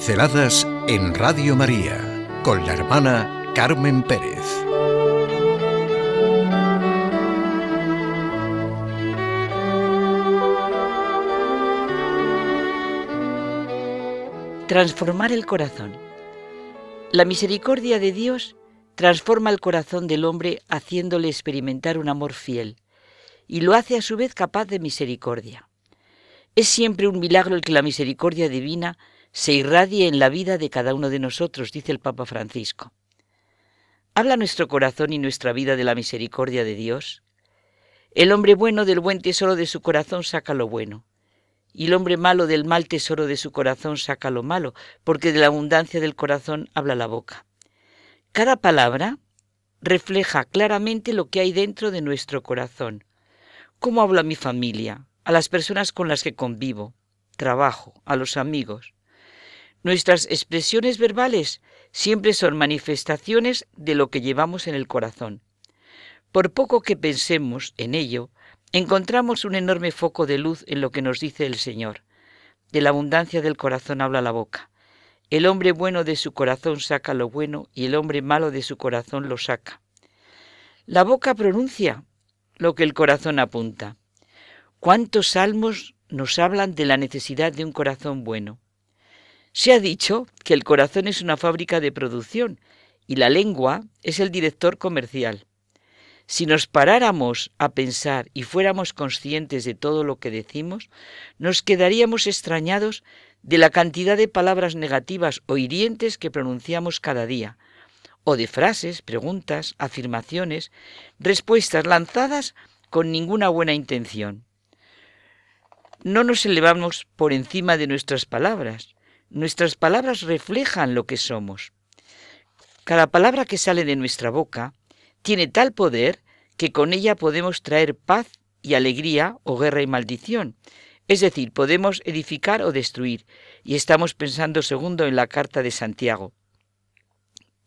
Pinceladas en Radio María con la hermana Carmen Pérez. Transformar el corazón. La misericordia de Dios transforma el corazón del hombre haciéndole experimentar un amor fiel y lo hace a su vez capaz de misericordia. Es siempre un milagro el que la misericordia divina se irradie en la vida de cada uno de nosotros, dice el Papa Francisco. ¿Habla nuestro corazón y nuestra vida de la misericordia de Dios? El hombre bueno del buen tesoro de su corazón saca lo bueno, y el hombre malo del mal tesoro de su corazón saca lo malo, porque de la abundancia del corazón habla la boca. Cada palabra refleja claramente lo que hay dentro de nuestro corazón. ¿Cómo habla mi familia? A las personas con las que convivo, trabajo, a los amigos. Nuestras expresiones verbales siempre son manifestaciones de lo que llevamos en el corazón. Por poco que pensemos en ello, encontramos un enorme foco de luz en lo que nos dice el Señor. De la abundancia del corazón habla la boca. El hombre bueno de su corazón saca lo bueno y el hombre malo de su corazón lo saca. La boca pronuncia lo que el corazón apunta. ¿Cuántos salmos nos hablan de la necesidad de un corazón bueno? Se ha dicho que el corazón es una fábrica de producción y la lengua es el director comercial. Si nos paráramos a pensar y fuéramos conscientes de todo lo que decimos, nos quedaríamos extrañados de la cantidad de palabras negativas o hirientes que pronunciamos cada día, o de frases, preguntas, afirmaciones, respuestas lanzadas con ninguna buena intención. No nos elevamos por encima de nuestras palabras, Nuestras palabras reflejan lo que somos. Cada palabra que sale de nuestra boca tiene tal poder que con ella podemos traer paz y alegría o guerra y maldición. Es decir, podemos edificar o destruir. Y estamos pensando segundo en la carta de Santiago.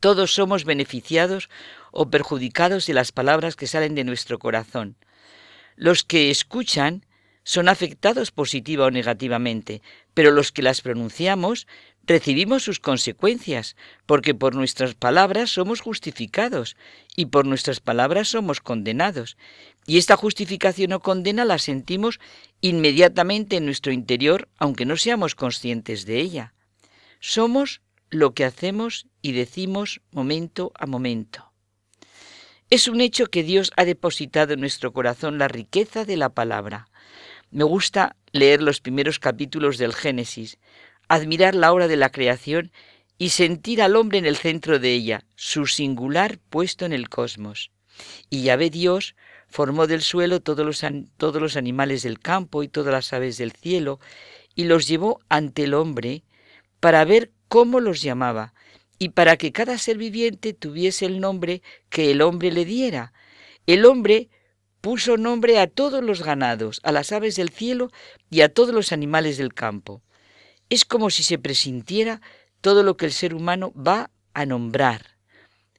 Todos somos beneficiados o perjudicados de las palabras que salen de nuestro corazón. Los que escuchan son afectados positiva o negativamente, pero los que las pronunciamos recibimos sus consecuencias, porque por nuestras palabras somos justificados y por nuestras palabras somos condenados. Y esta justificación o condena la sentimos inmediatamente en nuestro interior, aunque no seamos conscientes de ella. Somos lo que hacemos y decimos momento a momento. Es un hecho que Dios ha depositado en nuestro corazón la riqueza de la palabra. Me gusta leer los primeros capítulos del Génesis, admirar la obra de la creación y sentir al hombre en el centro de ella, su singular puesto en el cosmos. Y ya ve Dios formó del suelo todos los, todos los animales del campo y todas las aves del cielo, y los llevó ante el hombre para ver cómo los llamaba, y para que cada ser viviente tuviese el nombre que el hombre le diera. El hombre puso nombre a todos los ganados, a las aves del cielo y a todos los animales del campo. Es como si se presintiera todo lo que el ser humano va a nombrar,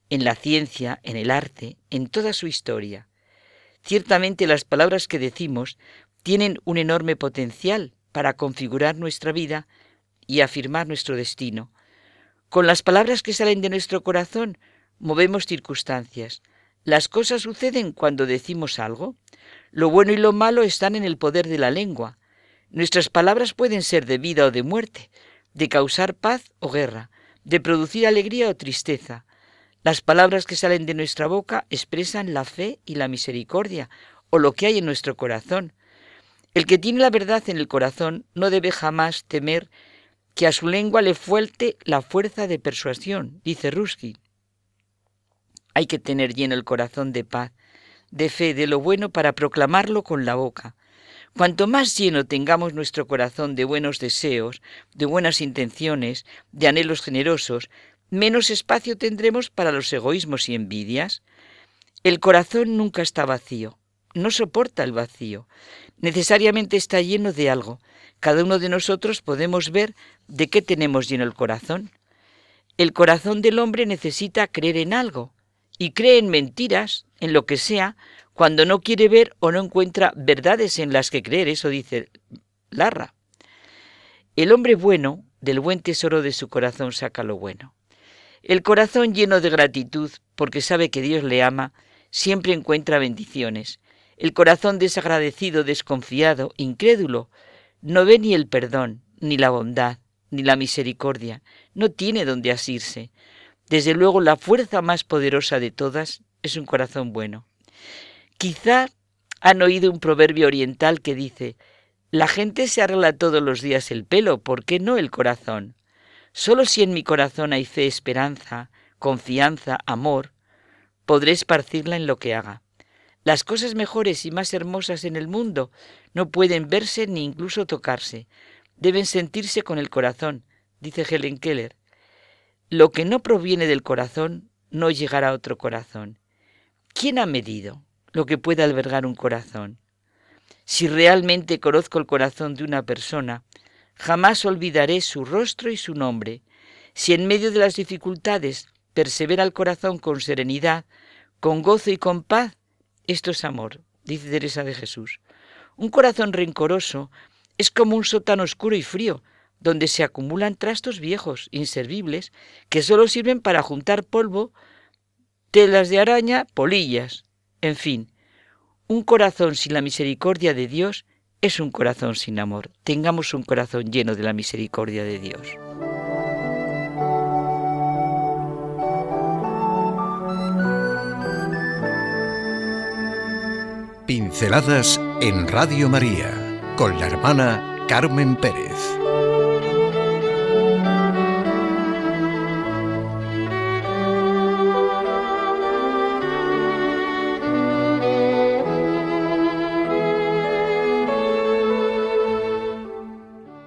en la ciencia, en el arte, en toda su historia. Ciertamente las palabras que decimos tienen un enorme potencial para configurar nuestra vida y afirmar nuestro destino. Con las palabras que salen de nuestro corazón movemos circunstancias, las cosas suceden cuando decimos algo. Lo bueno y lo malo están en el poder de la lengua. Nuestras palabras pueden ser de vida o de muerte, de causar paz o guerra, de producir alegría o tristeza. Las palabras que salen de nuestra boca expresan la fe y la misericordia, o lo que hay en nuestro corazón. El que tiene la verdad en el corazón no debe jamás temer que a su lengua le fuelte la fuerza de persuasión, dice Ruskin. Hay que tener lleno el corazón de paz, de fe, de lo bueno para proclamarlo con la boca. Cuanto más lleno tengamos nuestro corazón de buenos deseos, de buenas intenciones, de anhelos generosos, menos espacio tendremos para los egoísmos y envidias. El corazón nunca está vacío, no soporta el vacío, necesariamente está lleno de algo. Cada uno de nosotros podemos ver de qué tenemos lleno el corazón. El corazón del hombre necesita creer en algo, y cree en mentiras, en lo que sea, cuando no quiere ver o no encuentra verdades en las que creer, eso dice Larra. El hombre bueno del buen tesoro de su corazón saca lo bueno. El corazón lleno de gratitud, porque sabe que Dios le ama, siempre encuentra bendiciones. El corazón desagradecido, desconfiado, incrédulo, no ve ni el perdón, ni la bondad, ni la misericordia, no tiene donde asirse. Desde luego la fuerza más poderosa de todas es un corazón bueno. Quizá han oído un proverbio oriental que dice, la gente se arregla todos los días el pelo, ¿por qué no el corazón? Solo si en mi corazón hay fe, esperanza, confianza, amor, podré esparcirla en lo que haga. Las cosas mejores y más hermosas en el mundo no pueden verse ni incluso tocarse, deben sentirse con el corazón, dice Helen Keller. Lo que no proviene del corazón no llegará a otro corazón. ¿Quién ha medido lo que puede albergar un corazón? Si realmente conozco el corazón de una persona, jamás olvidaré su rostro y su nombre. Si en medio de las dificultades persevera el corazón con serenidad, con gozo y con paz, esto es amor, dice Teresa de Jesús. Un corazón rencoroso es como un sótano oscuro y frío, donde se acumulan trastos viejos, inservibles, que solo sirven para juntar polvo, telas de araña, polillas, en fin. Un corazón sin la misericordia de Dios es un corazón sin amor. Tengamos un corazón lleno de la misericordia de Dios. Pinceladas en Radio María con la hermana Carmen Pérez.